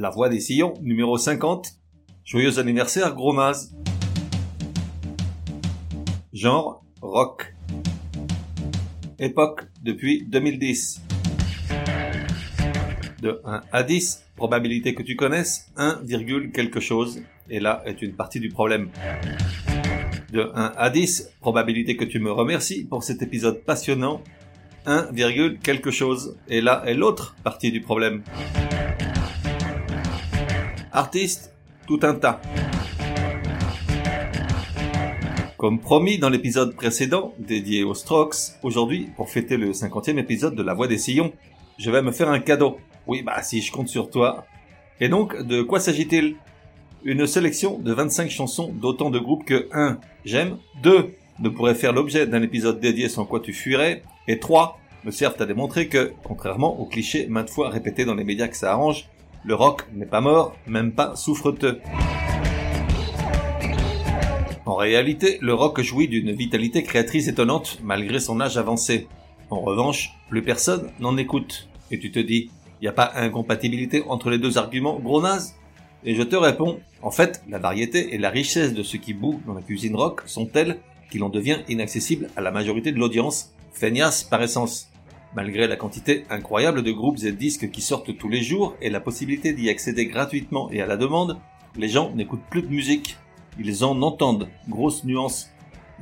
La voix des sillons, numéro 50. Joyeux anniversaire, gros Maz. Genre, rock. Époque, depuis 2010. De 1 à 10, probabilité que tu connaisses, 1, quelque chose. Et là est une partie du problème. De 1 à 10, probabilité que tu me remercies pour cet épisode passionnant, 1, quelque chose. Et là est l'autre partie du problème. Artiste, tout un tas. Comme promis dans l'épisode précédent, dédié aux Strokes, aujourd'hui, pour fêter le 50e épisode de La Voix des Sillons, je vais me faire un cadeau. Oui, bah si je compte sur toi. Et donc, de quoi s'agit-il? Une sélection de 25 chansons d'autant de groupes que 1. J'aime, 2. Ne pourrait faire l'objet d'un épisode dédié sans quoi tu fuirais, et 3. Me servent à démontrer que, contrairement aux clichés maintes fois répétés dans les médias que ça arrange, le rock n'est pas mort, même pas souffreteux. En réalité, le rock jouit d'une vitalité créatrice étonnante malgré son âge avancé. En revanche, plus personne n'en écoute. Et tu te dis, y a pas incompatibilité entre les deux arguments, gros naze? Et je te réponds, en fait, la variété et la richesse de ce qui bout dans la cuisine rock sont telles qu'il en devient inaccessible à la majorité de l'audience, feignasse par essence. Malgré la quantité incroyable de groupes et disques qui sortent tous les jours et la possibilité d'y accéder gratuitement et à la demande, les gens n'écoutent plus de musique. Ils en entendent. Grosse nuance.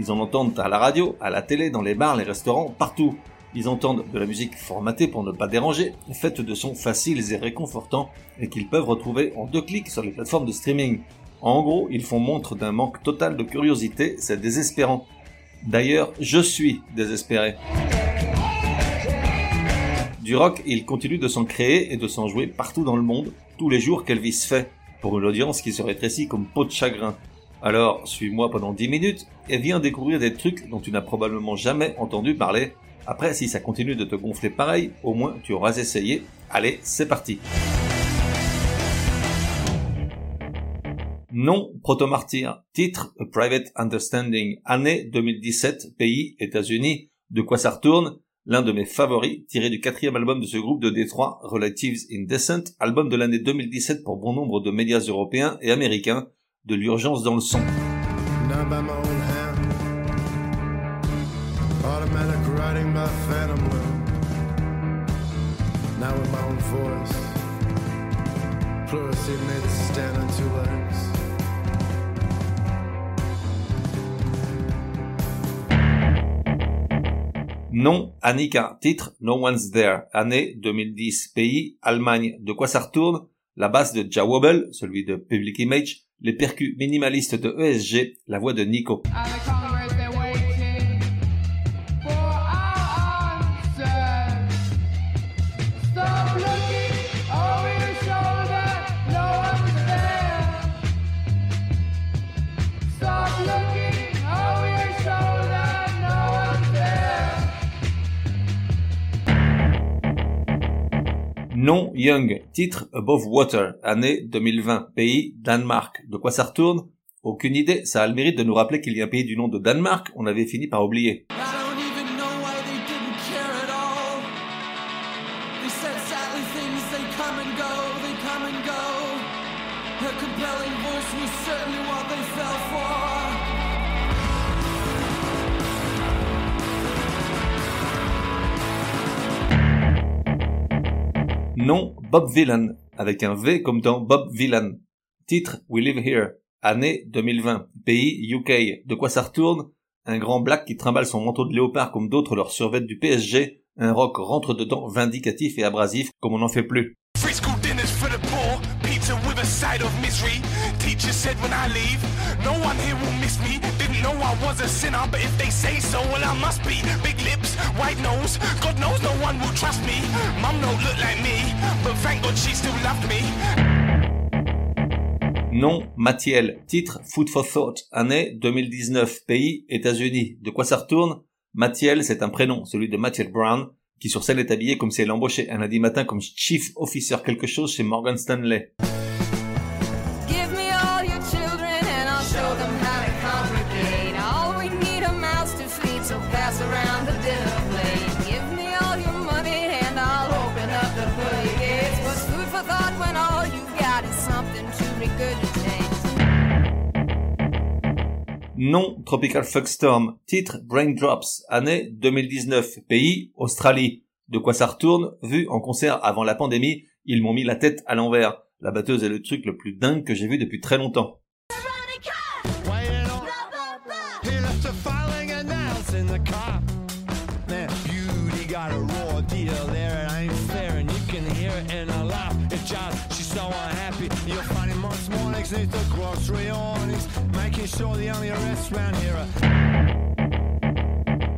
Ils en entendent à la radio, à la télé, dans les bars, les restaurants, partout. Ils entendent de la musique formatée pour ne pas déranger, faite de sons faciles et réconfortants, et qu'ils peuvent retrouver en deux clics sur les plateformes de streaming. En gros, ils font montre d'un manque total de curiosité, c'est désespérant. D'ailleurs, je suis désespéré. Du rock, il continue de s'en créer et de s'en jouer partout dans le monde, tous les jours qu'Elvis fait, pour une audience qui se rétrécit comme peau de chagrin. Alors, suis-moi pendant 10 minutes et viens découvrir des trucs dont tu n'as probablement jamais entendu parler. Après, si ça continue de te gonfler pareil, au moins tu auras essayé. Allez, c'est parti. Nom Proto-Martyr. Titre A Private Understanding. Année 2017. Pays États-Unis. De quoi ça retourne? L'un de mes favoris, tiré du quatrième album de ce groupe de Détroit, Relatives Indecent, album de l'année 2017 pour bon nombre de médias européens et américains, de l'urgence dans le son. Nom, Annika. Titre, No One's There. Année 2010. Pays, Allemagne. De quoi ça retourne? La basse de Jawobel, celui de Public Image. Les percus minimalistes de ESG. La voix de Nico. Nom Young, titre Above Water, année 2020, pays Danemark. De quoi ça retourne? Aucune idée, ça a le mérite de nous rappeler qu'il y a un pays du nom de Danemark, on avait fini par oublier. Bob Villan, avec un V comme dans Bob Villan. Titre We Live Here. Année 2020. Pays UK. De quoi ça retourne? Un grand black qui trimballe son manteau de léopard comme d'autres leur survêtent du PSG. Un rock rentre dedans vindicatif et abrasif comme on n'en fait plus. Teacher said when I leave, no one here will miss me. Didn't know I was a sinner, but if they say so, well I must be. Big lips, white nose, God knows no one will trust me. Mum don't look like me, but thank God she still loved me. Nom Mathiel, titre Food for Thought, année 2019, pays États-Unis. De quoi ça retourne? Mathiel, c'est un prénom, celui de Mathiel Brown, qui sur scène est habillé comme si elle embauchait un lundi matin comme chief officer quelque chose chez Morgan Stanley. Nom Tropical Fuckstorm. Titre Braindrops. Année 2019. Pays Australie. De quoi ça retourne Vu en concert avant la pandémie, ils m'ont mis la tête à l'envers. La batteuse est le truc le plus dingue que j'ai vu depuis très longtemps.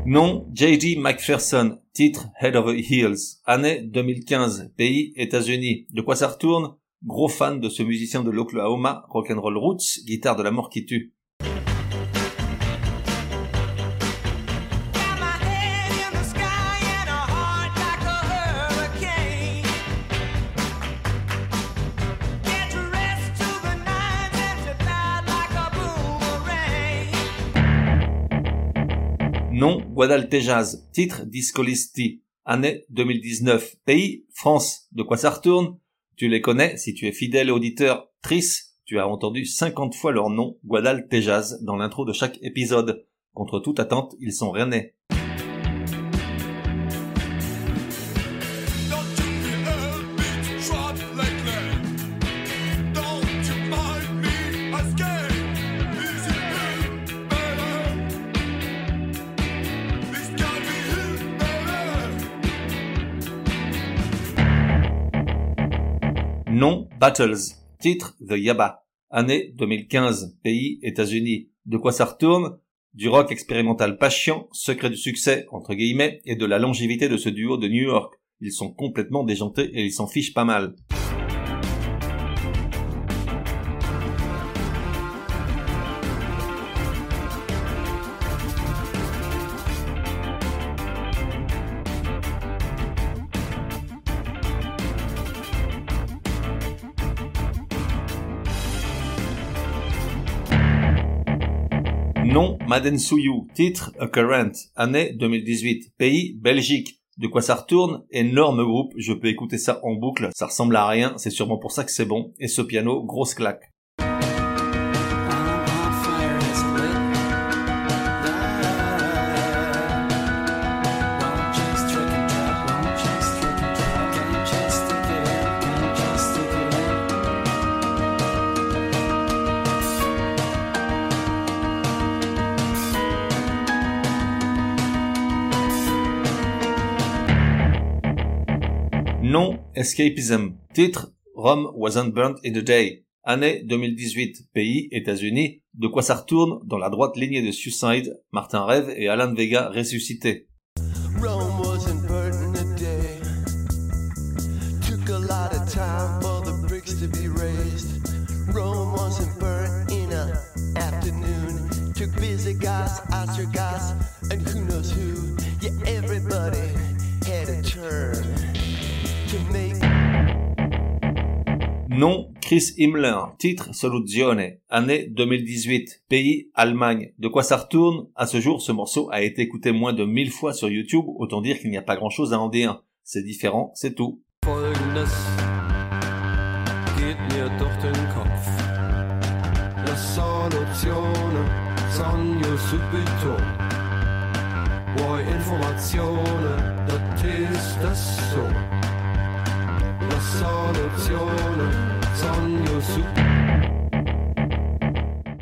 Nom J.D. McPherson, titre Head Over Heels, année 2015, pays États-Unis. De quoi ça retourne? Gros fan de ce musicien de l'Oklahoma, rock'n'roll roots, guitare de la mort qui tue. Nom Guadaltejaz. Titre Discolisti. Année 2019. Pays France. De quoi ça retourne? Tu les connais si tu es fidèle auditeur. Tris, tu as entendu 50 fois leur nom Guadaltejaz dans l'intro de chaque épisode. Contre toute attente, ils sont rennais. Nom Battles. Titre The Yaba. Année 2015. Pays États-Unis. De quoi ça retourne? Du rock expérimental patient, secret du succès, entre guillemets, et de la longévité de ce duo de New York. Ils sont complètement déjantés et ils s'en fichent pas mal. Nom Madden Souyou. Titre A Current. Année 2018. Pays Belgique. De quoi ça retourne? Énorme groupe. Je peux écouter ça en boucle. Ça ressemble à rien. C'est sûrement pour ça que c'est bon. Et ce piano, grosse claque. Escapism. Titre Rome wasn't burnt in a day. Année 2018. Pays États-Unis. De quoi ça retourne dans la droite lignée de Suicide, Martin Rêve et Alan Vega ressuscités. Rome wasn't burnt in a day. Took a lot of time for the bricks to be raised. Rome wasn't burnt in an afternoon. Took busy guys, guys, and who knows who. Yeah, everybody had a turn. Nom Chris Himmler, titre Soluzione, année 2018, pays Allemagne. De quoi ça retourne? À ce jour, ce morceau a été écouté moins de 1000 fois sur YouTube, autant dire qu'il n'y a pas grand chose à en dire. C'est différent, c'est tout.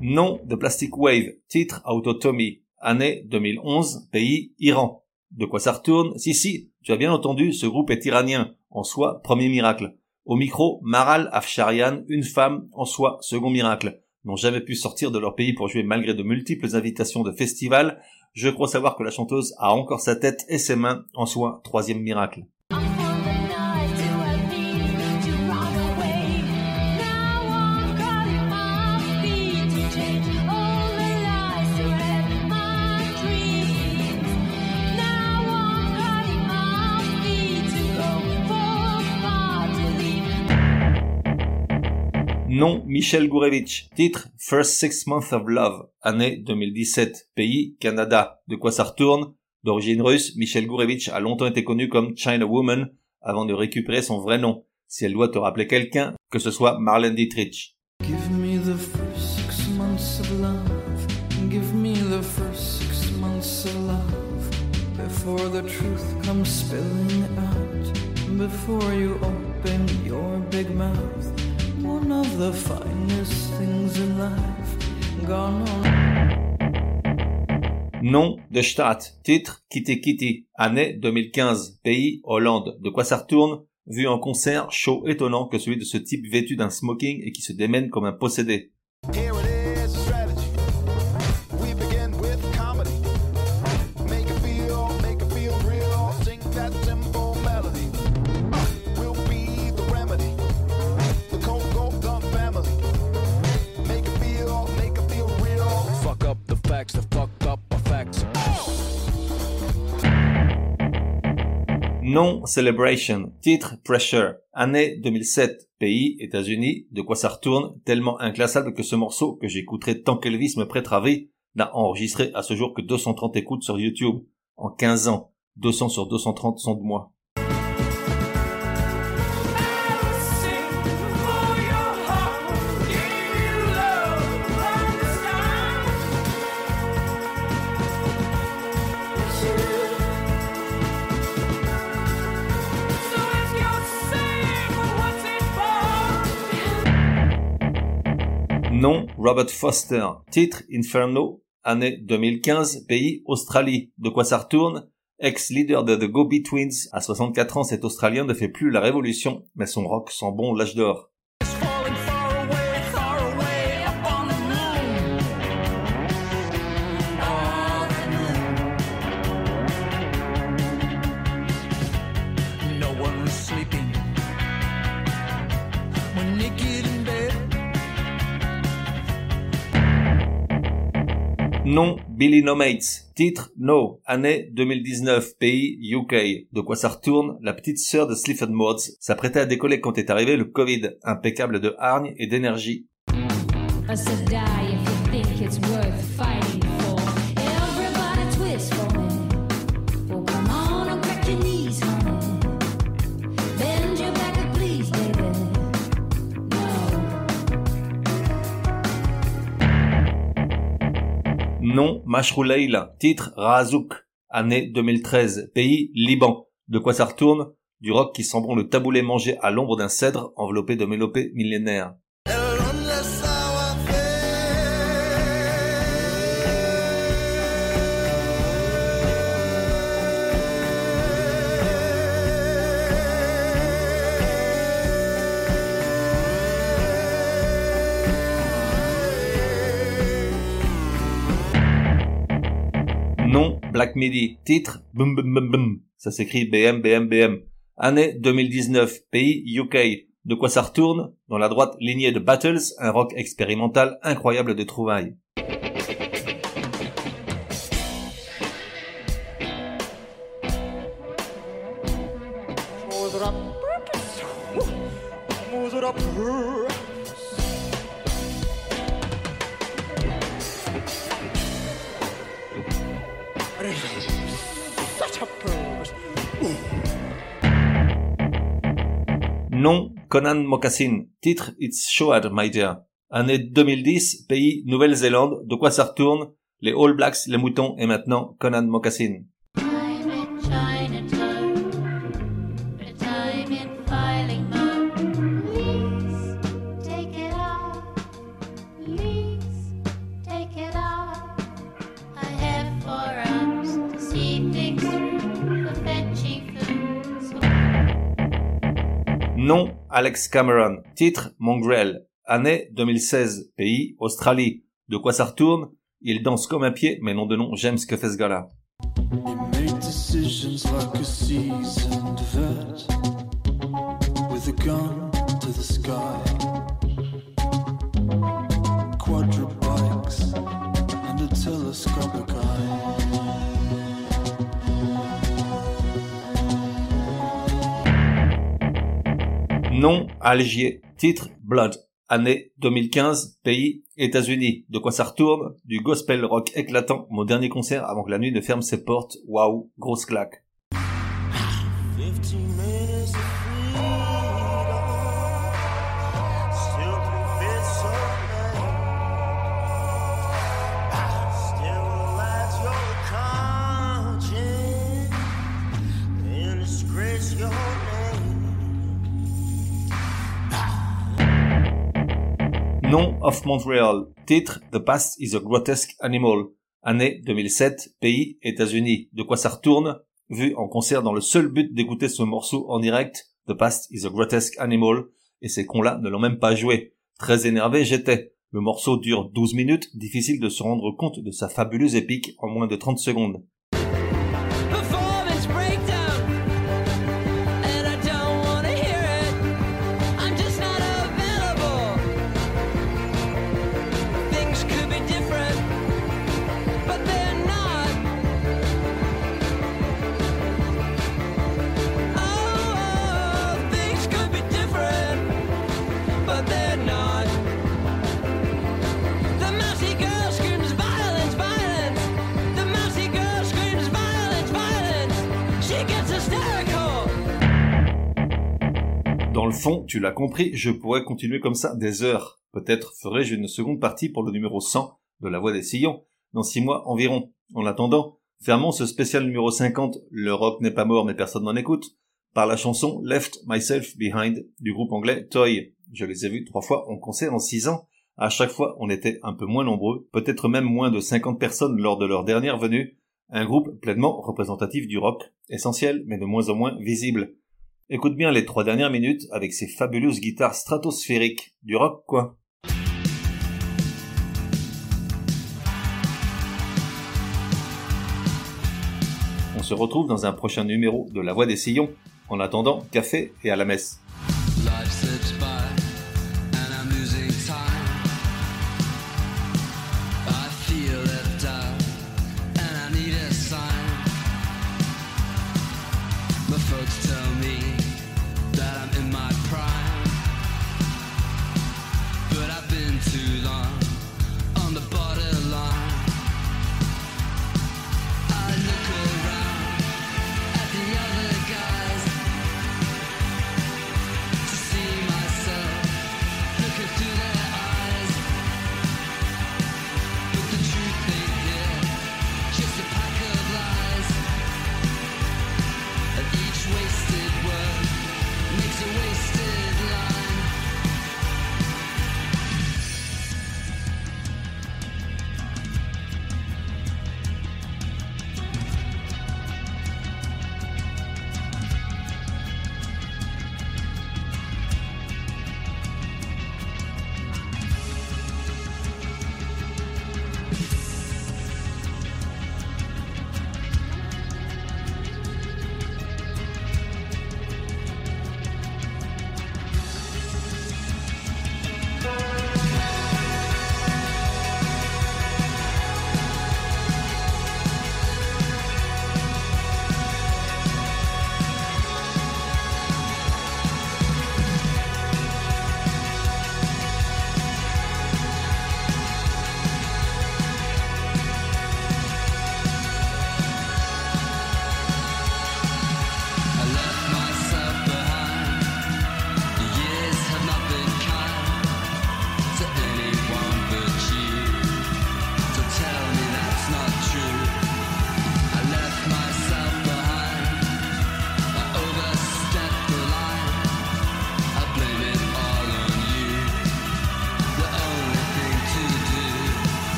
Nom de Plastic Wave, titre Autotomie, année 2011, pays Iran. De quoi ça retourne? Si, si, tu as bien entendu, ce groupe est iranien. En soi, premier miracle. Au micro, Maral Afsharian, une femme, en soi, second miracle, n'ont jamais pu sortir de leur pays pour jouer malgré de multiples invitations de festivals. Je crois savoir que la chanteuse a encore sa tête et ses mains, en soi, troisième miracle. Nom Michel Gourevitch. Titre First Six Months of Love. Année 2017. Pays Canada. De quoi ça retourne? D'origine russe, Michel Gourevitch a longtemps été connu comme China Woman avant de récupérer son vrai nom. Si elle doit te rappeler quelqu'un, que ce soit Marlene Dietrich. Give me the first six months of love. Give me the first six months of love. Before the truth comes spilling out. Before you open your big mouth. Nom de Stadt, titre Kitty Kitty, année 2015, pays Hollande. De quoi ça retourne? Vu en concert, show étonnant que celui de ce type vêtu d'un smoking et qui se démène comme un possédé. Non Celebration, titre Pressure, année 2007, pays États-Unis, de quoi ça retourne, tellement inclassable que ce morceau, que j'écouterai tant qu'Elvis me prêtera vie, n'a enregistré à ce jour que 230 écoutes sur YouTube. En 15 ans, 200 sur 230 sont de moi. Nom Robert Foster. Titre Inferno. Année 2015. Pays Australie. De quoi ça retourne? Ex-leader de The Go-Betweens, à 64 ans, cet Australien ne fait plus la révolution, mais son rock sent bon l'âge d'or. Nom Billy No Mates. Titre No. Année 2019. Pays UK. De quoi ça retourne La petite sœur de Sleaford Mods s'apprêtait à décoller quand est arrivé le Covid. Impeccable de hargne et d'énergie. Nom Mashrou Titre Razouk. Année 2013. Pays Liban. De quoi ça retourne? Du rock qui sent bon le taboulé mangé à l'ombre d'un cèdre enveloppé de mélopées millénaires. Black Midi. Titre Bum Bum Bum Bum. Ça s'écrit BM BM BM. Année 2019. Pays UK. De quoi ça retourne? Dans la droite lignée de Battles, un rock expérimental incroyable de trouvailles. Nom Conan Mocassin. Titre It's Showed, my dear. Année 2010, pays Nouvelle-Zélande. De quoi ça retourne? Les All Blacks, les moutons et maintenant Conan Mocassin. Non, Alex Cameron. Titre, Mongrel. Année 2016. Pays, Australie. De quoi ça retourne? Il danse comme un pied, mais non de nom, j'aime ce que fait ce gars-là. Nom Algier. Titre Blood. Année 2015. Pays États-Unis. De quoi ça retourne Du gospel rock éclatant. Mon dernier concert avant que la nuit ne ferme ses portes. Waouh, grosse claque. Nom of Montreal. Titre The Past is a Grotesque Animal. Année 2007. Pays États-Unis. De quoi ça retourne Vu en concert dans le seul but d'écouter ce morceau en direct. The Past is a Grotesque Animal. Et ces cons-là ne l'ont même pas joué. Très énervé j'étais. Le morceau dure 12 minutes, difficile de se rendre compte de sa fabuleuse épique en moins de 30 secondes. Fond, tu l'as compris, je pourrais continuer comme ça des heures. Peut-être ferai-je une seconde partie pour le numéro 100 de La Voix des Sillons, dans six mois environ. En attendant, fermons ce spécial numéro 50, Le rock n'est pas mort mais personne n'en écoute, par la chanson Left Myself Behind du groupe anglais Toy. Je les ai vus trois fois en concert en six ans. À chaque fois, on était un peu moins nombreux, peut-être même moins de 50 personnes lors de leur dernière venue. Un groupe pleinement représentatif du rock, essentiel mais de moins en moins visible. Écoute bien les trois dernières minutes avec ces fabuleuses guitares stratosphériques. Du rock, quoi. On se retrouve dans un prochain numéro de La Voix des Sillons. En attendant, café et à la messe.